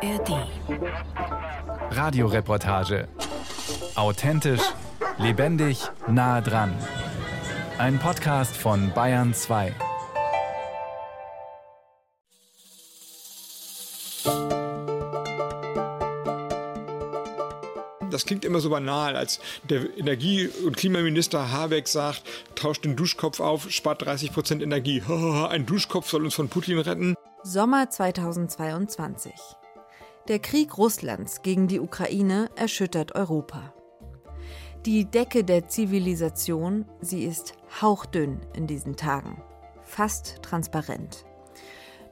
ARD. Radioreportage. Authentisch, lebendig, nah dran. Ein Podcast von Bayern 2. Das klingt immer so banal, als der Energie- und Klimaminister Habeck sagt, tauscht den Duschkopf auf, spart 30 Prozent Energie. Ein Duschkopf soll uns von Putin retten. Sommer 2022. Der Krieg Russlands gegen die Ukraine erschüttert Europa. Die Decke der Zivilisation, sie ist hauchdünn in diesen Tagen, fast transparent.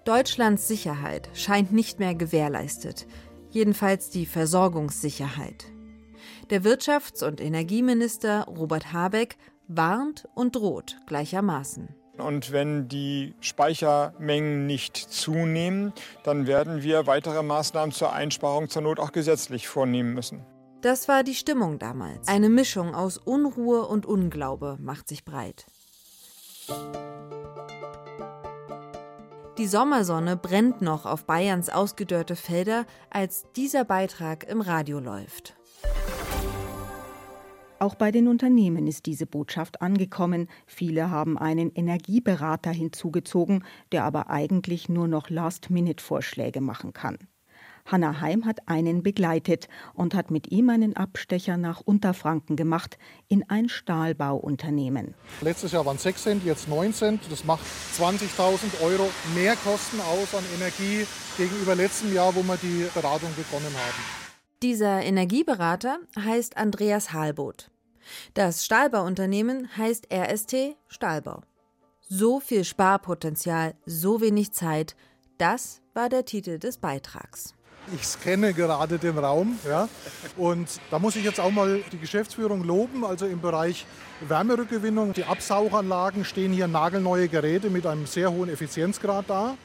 Deutschlands Sicherheit scheint nicht mehr gewährleistet, jedenfalls die Versorgungssicherheit. Der Wirtschafts- und Energieminister Robert Habeck warnt und droht gleichermaßen. Und wenn die Speichermengen nicht zunehmen, dann werden wir weitere Maßnahmen zur Einsparung zur Not auch gesetzlich vornehmen müssen. Das war die Stimmung damals. Eine Mischung aus Unruhe und Unglaube macht sich breit. Die Sommersonne brennt noch auf Bayerns ausgedörrte Felder, als dieser Beitrag im Radio läuft. Auch bei den Unternehmen ist diese Botschaft angekommen. Viele haben einen Energieberater hinzugezogen, der aber eigentlich nur noch Last-Minute-Vorschläge machen kann. Hanna Heim hat einen begleitet und hat mit ihm einen Abstecher nach Unterfranken gemacht in ein Stahlbauunternehmen. Letztes Jahr waren es 6 Cent, jetzt 9 Cent. Das macht 20.000 Euro mehr Kosten aus an Energie gegenüber letztem Jahr, wo wir die Beratung begonnen haben. Dieser Energieberater heißt Andreas Halboth. Das Stahlbauunternehmen heißt RST Stahlbau. So viel Sparpotenzial, so wenig Zeit, das war der Titel des Beitrags. Ich scanne gerade den Raum. Ja, und da muss ich jetzt auch mal die Geschäftsführung loben. Also im Bereich Wärmerückgewinnung, die Absauganlagen stehen hier nagelneue Geräte mit einem sehr hohen Effizienzgrad da.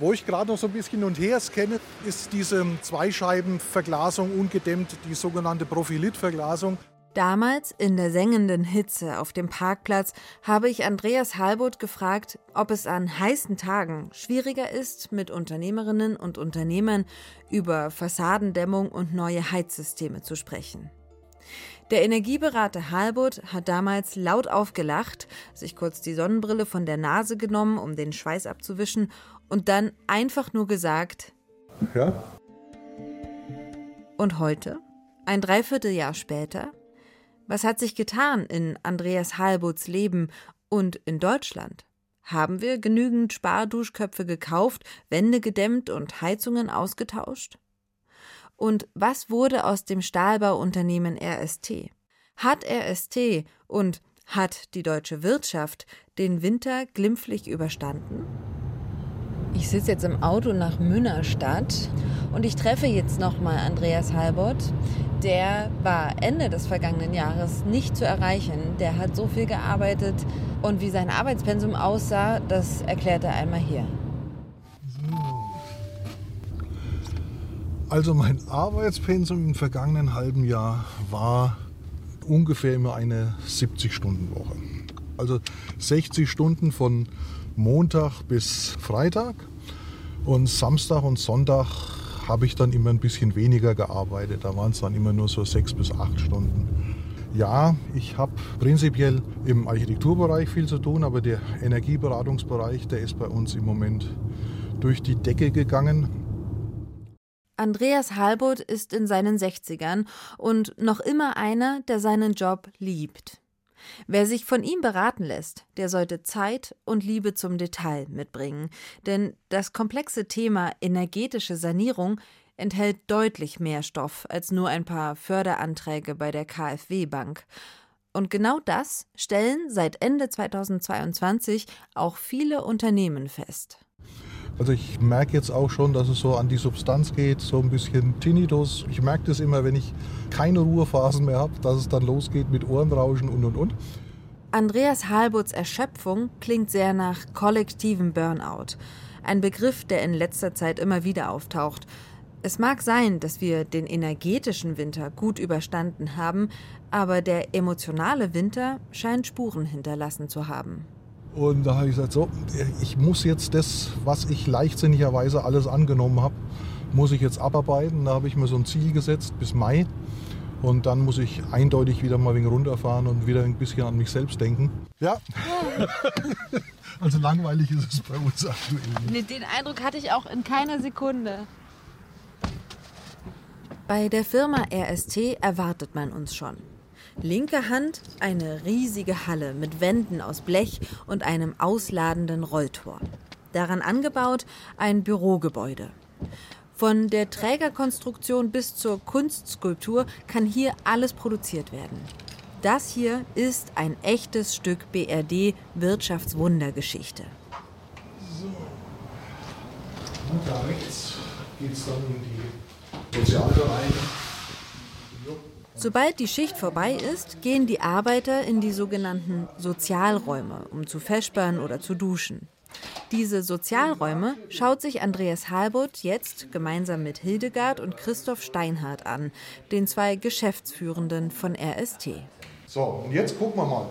Wo ich gerade noch so ein bisschen hin und her scanne, ist diese Zweischeibenverglasung ungedämmt, die sogenannte Profilitverglasung. Damals, in der sengenden Hitze auf dem Parkplatz, habe ich Andreas Halboth gefragt, ob es an heißen Tagen schwieriger ist, mit Unternehmerinnen und Unternehmern über Fassadendämmung und neue Heizsysteme zu sprechen. Der Energieberater Halbut hat damals laut aufgelacht, sich kurz die Sonnenbrille von der Nase genommen, um den Schweiß abzuwischen, und dann einfach nur gesagt: Ja. Und heute, ein Dreivierteljahr später, was hat sich getan in Andreas Halbuts Leben und in Deutschland? Haben wir genügend Sparduschköpfe gekauft, Wände gedämmt und Heizungen ausgetauscht? Und was wurde aus dem Stahlbauunternehmen RST? Hat RST und hat die deutsche Wirtschaft den Winter glimpflich überstanden? Ich sitze jetzt im Auto nach Münnerstadt und ich treffe jetzt nochmal Andreas Halbert. Der war Ende des vergangenen Jahres nicht zu erreichen. Der hat so viel gearbeitet und wie sein Arbeitspensum aussah, das erklärt er einmal hier. Also mein Arbeitspensum im vergangenen halben Jahr war ungefähr immer eine 70-Stunden-Woche. Also 60 Stunden von Montag bis Freitag und Samstag und Sonntag habe ich dann immer ein bisschen weniger gearbeitet. Da waren es dann immer nur so sechs bis acht Stunden. Ja, ich habe prinzipiell im Architekturbereich viel zu tun, aber der Energieberatungsbereich, der ist bei uns im Moment durch die Decke gegangen. Andreas Halbut ist in seinen 60ern und noch immer einer, der seinen Job liebt. Wer sich von ihm beraten lässt, der sollte Zeit und Liebe zum Detail mitbringen, denn das komplexe Thema energetische Sanierung enthält deutlich mehr Stoff als nur ein paar Förderanträge bei der KfW Bank. Und genau das stellen seit Ende 2022 auch viele Unternehmen fest. Also ich merke jetzt auch schon, dass es so an die Substanz geht, so ein bisschen Tinnitus. Ich merke das immer, wenn ich keine Ruhephasen mehr habe, dass es dann losgeht mit Ohrenrauschen und und und. Andreas Halbuts Erschöpfung klingt sehr nach kollektivem Burnout. Ein Begriff, der in letzter Zeit immer wieder auftaucht. Es mag sein, dass wir den energetischen Winter gut überstanden haben, aber der emotionale Winter scheint Spuren hinterlassen zu haben. Und da habe ich gesagt, so, ich muss jetzt das, was ich leichtsinnigerweise alles angenommen habe, muss ich jetzt abarbeiten. Da habe ich mir so ein Ziel gesetzt bis Mai. Und dann muss ich eindeutig wieder mal ein wenig runterfahren und wieder ein bisschen an mich selbst denken. Ja. also langweilig ist es bei uns aktuell. Nee, den Eindruck hatte ich auch in keiner Sekunde. Bei der Firma RST erwartet man uns schon. Linke Hand eine riesige Halle mit Wänden aus Blech und einem ausladenden Rolltor. Daran angebaut ein Bürogebäude. Von der Trägerkonstruktion bis zur Kunstskulptur kann hier alles produziert werden. Das hier ist ein echtes Stück BRD Wirtschaftswundergeschichte. So. Und da rechts geht es dann in die Sozialbereiche. Sobald die Schicht vorbei ist, gehen die Arbeiter in die sogenannten Sozialräume, um zu feschbern oder zu duschen. Diese Sozialräume schaut sich Andreas Halbut jetzt gemeinsam mit Hildegard und Christoph Steinhardt an, den zwei Geschäftsführenden von RST. So, und jetzt gucken wir mal.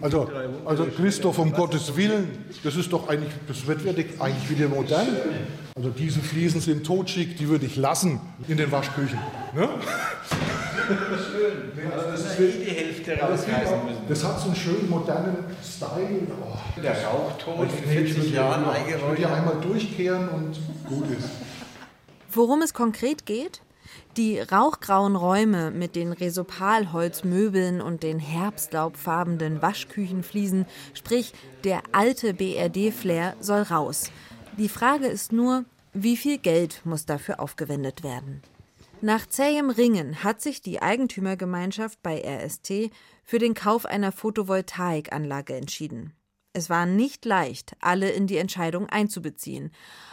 Also, also Christoph, um Gottes Willen, das ist doch eigentlich, das wird eigentlich wieder modern. Also diese Fliesen sind totschick, die würde ich lassen in den Waschküchen. Ne? Schön. Also das ist die Hälfte rausreißen müssen. Das hat so einen schönen modernen Style. Oh, Der Rauchtod in 40 Jahren eingeräumt. Ich würde ja einmal durchkehren und gut ist. Worum es konkret geht? Die rauchgrauen Räume mit den Resopalholzmöbeln und den herbstlaubfarbenen Waschküchenfliesen, sprich der alte BRD-Flair, soll raus. Die Frage ist nur, wie viel Geld muss dafür aufgewendet werden? Nach zähem Ringen hat sich die Eigentümergemeinschaft bei RST für den Kauf einer Photovoltaikanlage entschieden. Es war nicht leicht, alle in die Entscheidung einzubeziehen.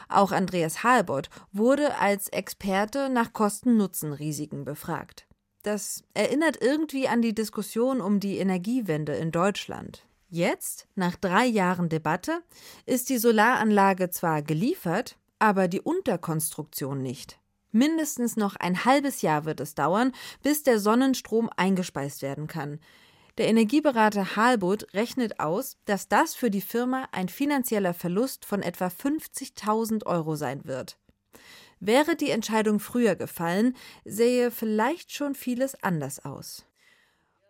Auch Andreas Halbott wurde als Experte nach Kosten-Nutzen-Risiken befragt. Das erinnert irgendwie an die Diskussion um die Energiewende in Deutschland. Jetzt, nach drei Jahren Debatte, ist die Solaranlage zwar geliefert, aber die Unterkonstruktion nicht. Mindestens noch ein halbes Jahr wird es dauern, bis der Sonnenstrom eingespeist werden kann. Der Energieberater Halbut rechnet aus, dass das für die Firma ein finanzieller Verlust von etwa 50.000 Euro sein wird. Wäre die Entscheidung früher gefallen, sähe vielleicht schon vieles anders aus.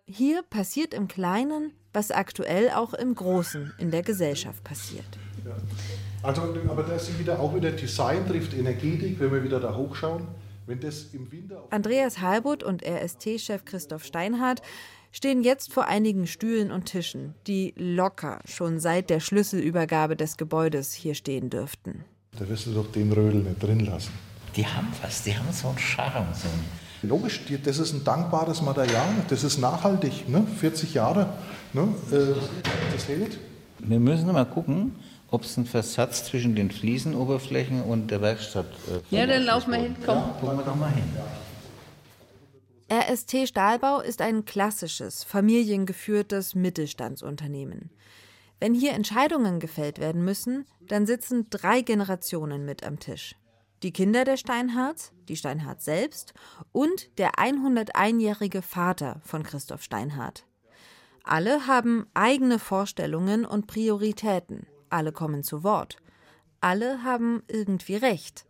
Hier passiert im Kleinen, was aktuell auch im Großen in der Gesellschaft passiert. Ja. Also, aber das ist wieder auch wieder Design trifft Energetik, wenn wir wieder da hochschauen. Andreas Halbut und RST-Chef Christoph Steinhardt stehen jetzt vor einigen Stühlen und Tischen, die locker schon seit der Schlüsselübergabe des Gebäudes hier stehen dürften. Da wirst du doch den Rödel nicht drin lassen. Die haben was, die haben so einen Charme. So einen Logisch, das ist ein dankbares Material, das ist nachhaltig, ne? 40 Jahre, ne? Äh, das hält. Wir müssen mal gucken, ob es einen Versatz zwischen den Fliesenoberflächen und der Werkstatt äh, Ja, dann laufen wir hin, komm. Ja, gucken wir doch mal hin. RST Stahlbau ist ein klassisches, familiengeführtes Mittelstandsunternehmen. Wenn hier Entscheidungen gefällt werden müssen, dann sitzen drei Generationen mit am Tisch. Die Kinder der Steinhards, die Steinhardt selbst und der 101-jährige Vater von Christoph Steinhardt. Alle haben eigene Vorstellungen und Prioritäten. Alle kommen zu Wort. Alle haben irgendwie recht.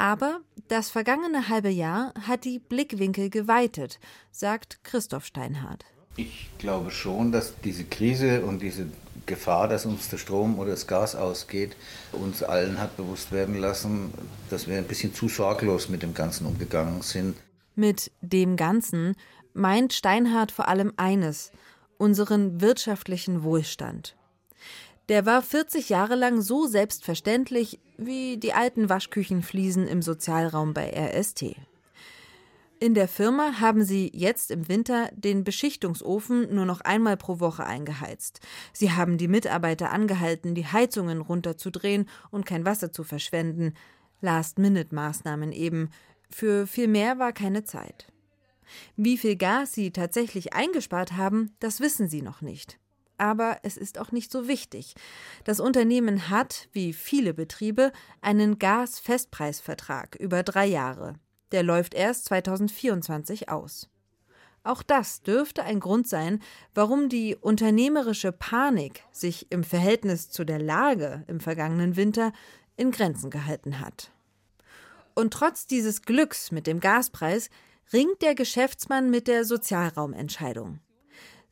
Aber das vergangene halbe Jahr hat die Blickwinkel geweitet, sagt Christoph Steinhardt. Ich glaube schon, dass diese Krise und diese Gefahr, dass uns der Strom oder das Gas ausgeht, uns allen hat bewusst werden lassen, dass wir ein bisschen zu sorglos mit dem Ganzen umgegangen sind. Mit dem Ganzen meint Steinhardt vor allem eines, unseren wirtschaftlichen Wohlstand. Der war 40 Jahre lang so selbstverständlich wie die alten Waschküchenfliesen im Sozialraum bei RST. In der Firma haben sie jetzt im Winter den Beschichtungsofen nur noch einmal pro Woche eingeheizt. Sie haben die Mitarbeiter angehalten, die Heizungen runterzudrehen und kein Wasser zu verschwenden. Last-Minute-Maßnahmen eben. Für viel mehr war keine Zeit. Wie viel Gas sie tatsächlich eingespart haben, das wissen sie noch nicht aber es ist auch nicht so wichtig. Das Unternehmen hat, wie viele Betriebe, einen Gasfestpreisvertrag über drei Jahre. Der läuft erst 2024 aus. Auch das dürfte ein Grund sein, warum die unternehmerische Panik sich im Verhältnis zu der Lage im vergangenen Winter in Grenzen gehalten hat. Und trotz dieses Glücks mit dem Gaspreis ringt der Geschäftsmann mit der Sozialraumentscheidung.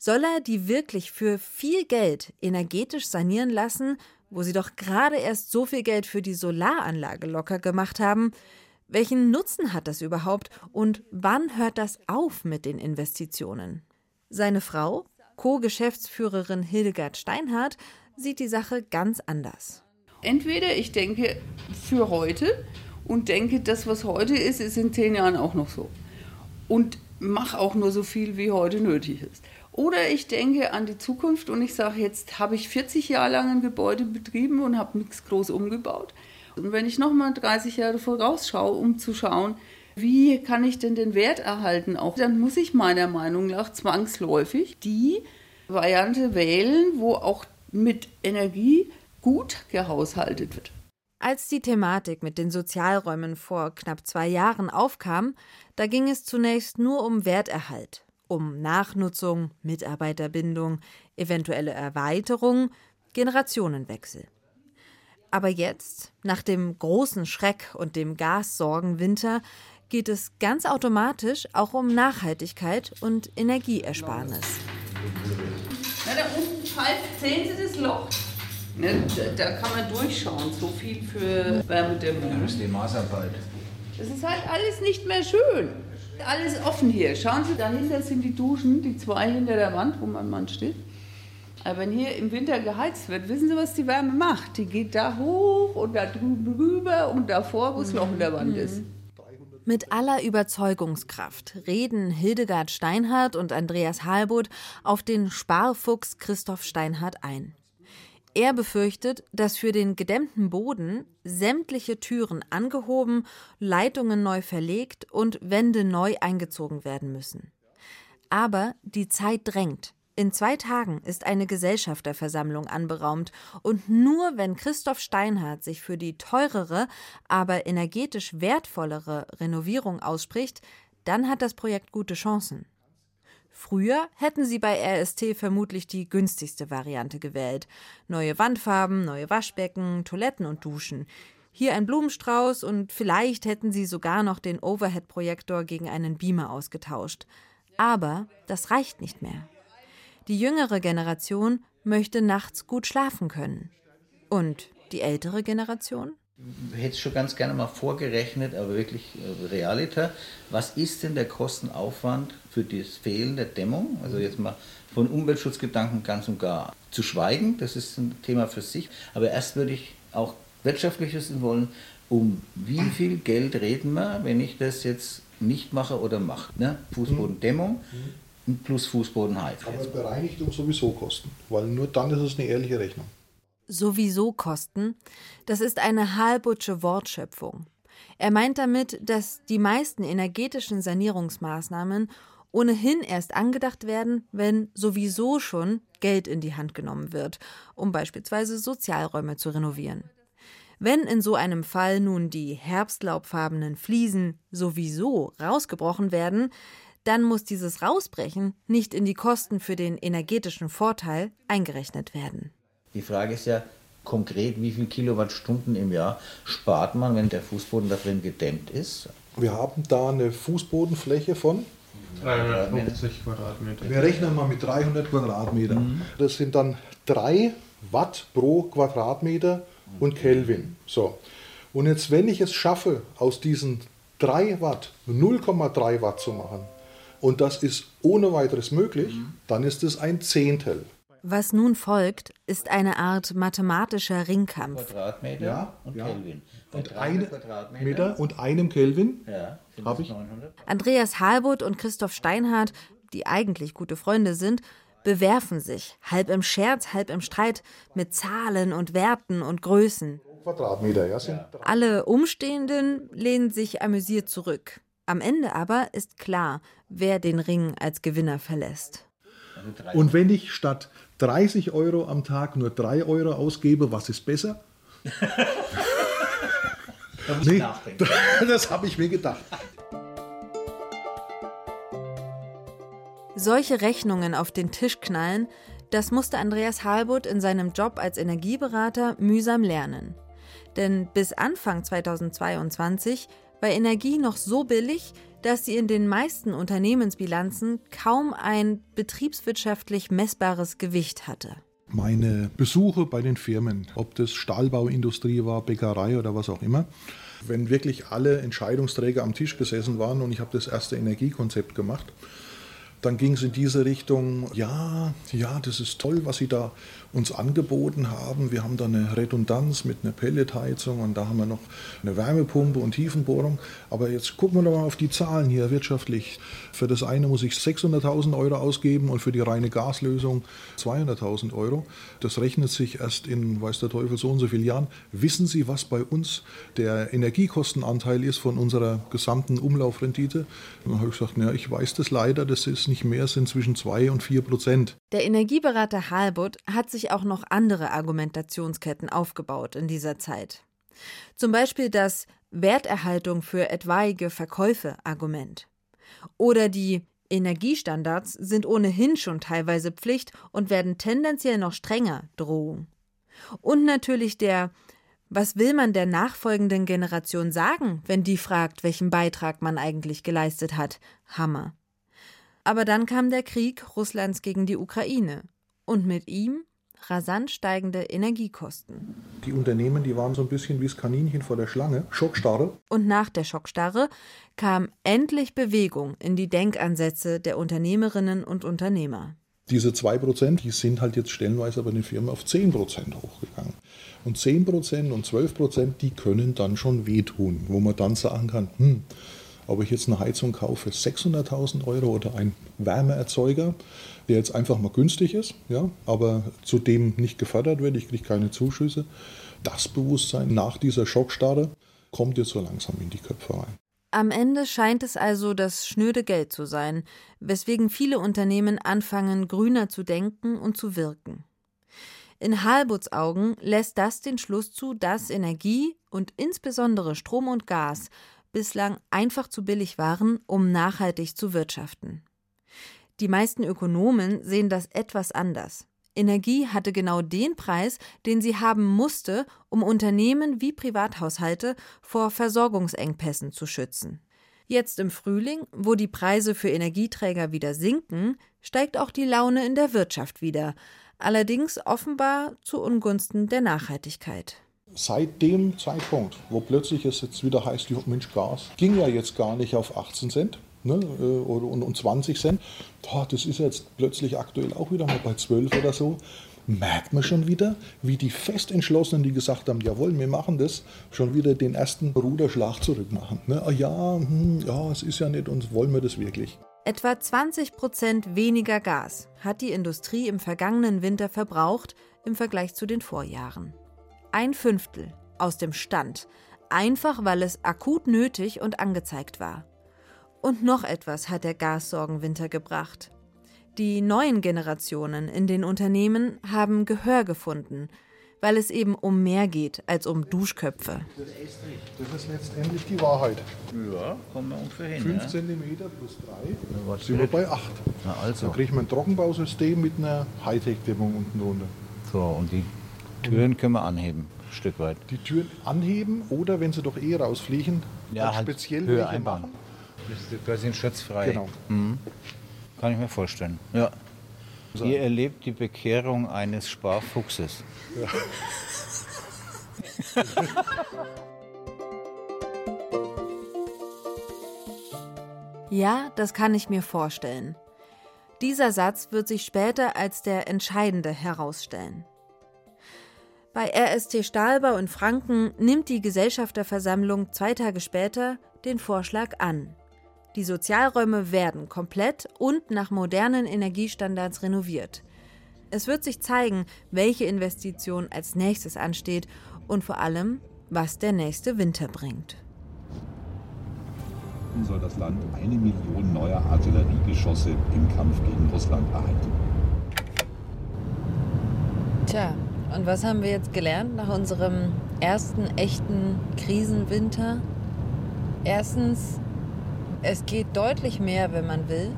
Soll er die wirklich für viel Geld energetisch sanieren lassen, wo sie doch gerade erst so viel Geld für die Solaranlage locker gemacht haben? Welchen Nutzen hat das überhaupt und wann hört das auf mit den Investitionen? Seine Frau, Co-Geschäftsführerin Hildegard Steinhardt, sieht die Sache ganz anders. Entweder ich denke für heute und denke, das, was heute ist, ist in zehn Jahren auch noch so. Und mache auch nur so viel, wie heute nötig ist. Oder ich denke an die Zukunft und ich sage, jetzt habe ich 40 Jahre lang ein Gebäude betrieben und habe nichts groß umgebaut. Und wenn ich nochmal 30 Jahre vorausschaue, um zu schauen, wie kann ich denn den Wert erhalten, auch dann muss ich meiner Meinung nach zwangsläufig die Variante wählen, wo auch mit Energie gut gehaushaltet wird. Als die Thematik mit den Sozialräumen vor knapp zwei Jahren aufkam, da ging es zunächst nur um Werterhalt, um Nachnutzung, Mitarbeiterbindung, eventuelle Erweiterung, Generationenwechsel. Aber jetzt, nach dem großen Schreck und dem Gassorgenwinter, geht es ganz automatisch auch um Nachhaltigkeit und Energieersparnis. Na, da unten sehen Sie das Loch? Ne, da, da, kann man durchschauen, so viel für Wärmedämmung. Das ist die Maßarbeit. Das ist halt alles nicht mehr schön. Alles offen hier. Schauen Sie, dahinter sind die Duschen, die zwei hinter der Wand, wo mein Mann steht. Aber wenn hier im Winter geheizt wird, wissen Sie, was die Wärme macht? Die geht da hoch und da drüben rüber und davor, wo das Loch in der Wand ist. Mit aller Überzeugungskraft reden Hildegard Steinhardt und Andreas Halboth auf den Sparfuchs Christoph Steinhardt ein. Er befürchtet, dass für den gedämmten Boden sämtliche Türen angehoben, Leitungen neu verlegt und Wände neu eingezogen werden müssen. Aber die Zeit drängt. In zwei Tagen ist eine Gesellschafterversammlung anberaumt und nur wenn Christoph Steinhardt sich für die teurere, aber energetisch wertvollere Renovierung ausspricht, dann hat das Projekt gute Chancen. Früher hätten sie bei RST vermutlich die günstigste Variante gewählt. Neue Wandfarben, neue Waschbecken, Toiletten und Duschen. Hier ein Blumenstrauß und vielleicht hätten sie sogar noch den Overhead-Projektor gegen einen Beamer ausgetauscht. Aber das reicht nicht mehr. Die jüngere Generation möchte nachts gut schlafen können. Und die ältere Generation? Ich hätte es schon ganz gerne mal vorgerechnet, aber wirklich äh, realiter. Was ist denn der Kostenaufwand für das Fehlen der Dämmung? Also jetzt mal von Umweltschutzgedanken ganz und gar zu schweigen, das ist ein Thema für sich. Aber erst würde ich auch wirtschaftlich wissen wollen, um wie viel Geld reden wir, wenn ich das jetzt nicht mache oder mache. Ne? Fußbodendämmung, plus Fußbodenheizung. Aber Bereinigung sowieso kosten, weil nur dann ist es eine ehrliche Rechnung. Sowieso kosten, das ist eine halbutsche Wortschöpfung. Er meint damit, dass die meisten energetischen Sanierungsmaßnahmen ohnehin erst angedacht werden, wenn sowieso schon Geld in die Hand genommen wird, um beispielsweise Sozialräume zu renovieren. Wenn in so einem Fall nun die herbstlaubfarbenen Fliesen sowieso rausgebrochen werden, dann muss dieses Rausbrechen nicht in die Kosten für den energetischen Vorteil eingerechnet werden. Die Frage ist ja konkret, wie viele Kilowattstunden im Jahr spart man, wenn der Fußboden da drin gedämmt ist? Wir haben da eine Fußbodenfläche von 350 Quadratmeter. Wir rechnen mal mit 300 Quadratmeter. Mhm. Das sind dann 3 Watt pro Quadratmeter und Kelvin. So. Und jetzt, wenn ich es schaffe, aus diesen 3 Watt 0,3 Watt zu machen, und das ist ohne weiteres möglich, mhm. dann ist es ein Zehntel. Was nun folgt, ist eine Art mathematischer Ringkampf. Quadratmeter ja, und ja. Kelvin. Und, eine Meter und einem Kelvin ja, habe ich. 900. Andreas Halbuth und Christoph Steinhardt, die eigentlich gute Freunde sind, bewerfen sich, halb im Scherz, halb im Streit, mit Zahlen und Werten und Größen. Quadratmeter, ja, sind Alle Umstehenden lehnen sich amüsiert zurück. Am Ende aber ist klar, wer den Ring als Gewinner verlässt. Und wenn ich statt 30 Euro am Tag nur 3 Euro ausgebe, was ist besser? Da muss ich nachdenken. das habe ich mir gedacht. Solche Rechnungen auf den Tisch knallen, das musste Andreas Halbuth in seinem Job als Energieberater mühsam lernen. Denn bis Anfang 2022 war Energie noch so billig, dass sie in den meisten Unternehmensbilanzen kaum ein betriebswirtschaftlich messbares Gewicht hatte. Meine Besuche bei den Firmen, ob das Stahlbauindustrie war, Bäckerei oder was auch immer, wenn wirklich alle Entscheidungsträger am Tisch gesessen waren und ich habe das erste Energiekonzept gemacht, dann ging es in diese Richtung, ja, ja, das ist toll, was Sie da uns angeboten haben. Wir haben da eine Redundanz mit einer Pelletheizung und da haben wir noch eine Wärmepumpe und Tiefenbohrung. Aber jetzt gucken wir doch mal auf die Zahlen hier wirtschaftlich. Für das eine muss ich 600.000 Euro ausgeben und für die reine Gaslösung 200.000 Euro. Das rechnet sich erst in, weiß der Teufel, so und so vielen Jahren. Wissen Sie, was bei uns der Energiekostenanteil ist von unserer gesamten Umlaufrendite? Dann habe ich gesagt, ja, ich weiß das leider, das ist nicht mehr, sind zwischen 2 und 4 Prozent. Der Energieberater Halbut hat sich auch noch andere Argumentationsketten aufgebaut in dieser Zeit. Zum Beispiel das Werterhaltung für etwaige Verkäufe Argument. Oder die Energiestandards sind ohnehin schon teilweise Pflicht und werden tendenziell noch strenger Drohung. Und natürlich der was will man der nachfolgenden Generation sagen, wenn die fragt, welchen Beitrag man eigentlich geleistet hat? Hammer. Aber dann kam der Krieg Russlands gegen die Ukraine und mit ihm rasant steigende Energiekosten. Die Unternehmen, die waren so ein bisschen wie das Kaninchen vor der Schlange, Schockstarre. Und nach der Schockstarre kam endlich Bewegung in die Denkansätze der Unternehmerinnen und Unternehmer. Diese 2%, die sind halt jetzt stellenweise bei den Firmen auf 10% hochgegangen. Und 10% und 12%, die können dann schon wehtun, wo man dann sagen kann, hm, ob ich jetzt eine Heizung kaufe für 600.000 Euro oder einen Wärmeerzeuger, der jetzt einfach mal günstig ist, ja, aber zudem nicht gefördert wird, ich kriege keine Zuschüsse. Das Bewusstsein nach dieser Schockstarre kommt jetzt so langsam in die Köpfe rein. Am Ende scheint es also das schnöde Geld zu sein, weswegen viele Unternehmen anfangen, grüner zu denken und zu wirken. In Halbuts Augen lässt das den Schluss zu, dass Energie und insbesondere Strom und Gas bislang einfach zu billig waren, um nachhaltig zu wirtschaften. Die meisten Ökonomen sehen das etwas anders. Energie hatte genau den Preis, den sie haben musste, um Unternehmen wie Privathaushalte vor Versorgungsengpässen zu schützen. Jetzt im Frühling, wo die Preise für Energieträger wieder sinken, steigt auch die Laune in der Wirtschaft wieder, allerdings offenbar zu Ungunsten der Nachhaltigkeit seit dem Zeitpunkt, wo plötzlich es jetzt wieder heißt, Mensch, Gas ging ja jetzt gar nicht auf 18 Cent ne, äh, und, und 20 Cent. Boah, das ist jetzt plötzlich aktuell auch wieder mal bei 12 oder so. Merkt man schon wieder, wie die Festentschlossenen, die gesagt haben, jawohl, wir machen das, schon wieder den ersten Ruderschlag zurückmachen. Ne? Ah, ja, hm, ja, es ist ja nicht und wollen wir das wirklich. Etwa 20 Prozent weniger Gas hat die Industrie im vergangenen Winter verbraucht im Vergleich zu den Vorjahren ein Fünftel aus dem Stand, einfach weil es akut nötig und angezeigt war. Und noch etwas hat der Gassorgenwinter gebracht. Die neuen Generationen in den Unternehmen haben Gehör gefunden, weil es eben um mehr geht als um Duschköpfe. Das ist letztendlich die Wahrheit. Ja, kommen wir ungefähr hin. 5 ja. cm plus 3 ja, sind wir bei 8. Na also. Da kriegt man ein Trockenbausystem mit einer Hightech-Dämmung unten drunter. So, und die Türen können wir anheben, ein Stück weit. Die Türen anheben oder wenn sie doch eh rausfliegen, ja, halt speziell Höhe einbauen. Machen. Das sind schützfrei. Genau. Mhm. Kann ich mir vorstellen. Ja. So. Ihr erlebt die Bekehrung eines Sparfuchses. Ja. ja, das kann ich mir vorstellen. Dieser Satz wird sich später als der entscheidende herausstellen. Bei RST Stahlbau in Franken nimmt die Gesellschafterversammlung zwei Tage später den Vorschlag an. Die Sozialräume werden komplett und nach modernen Energiestandards renoviert. Es wird sich zeigen, welche Investition als nächstes ansteht und vor allem, was der nächste Winter bringt. Soll das Land eine Million neuer Artilleriegeschosse im Kampf gegen Russland erhalten? Tja, und was haben wir jetzt gelernt nach unserem ersten echten Krisenwinter? Erstens, es geht deutlich mehr, wenn man will.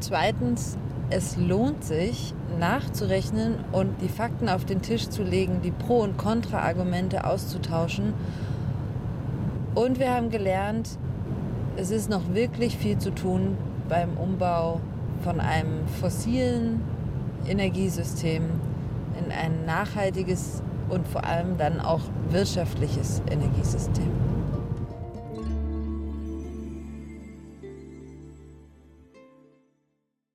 Zweitens, es lohnt sich, nachzurechnen und die Fakten auf den Tisch zu legen, die Pro- und Kontra-Argumente auszutauschen. Und wir haben gelernt, es ist noch wirklich viel zu tun beim Umbau von einem fossilen Energiesystem in ein nachhaltiges und vor allem dann auch wirtschaftliches Energiesystem.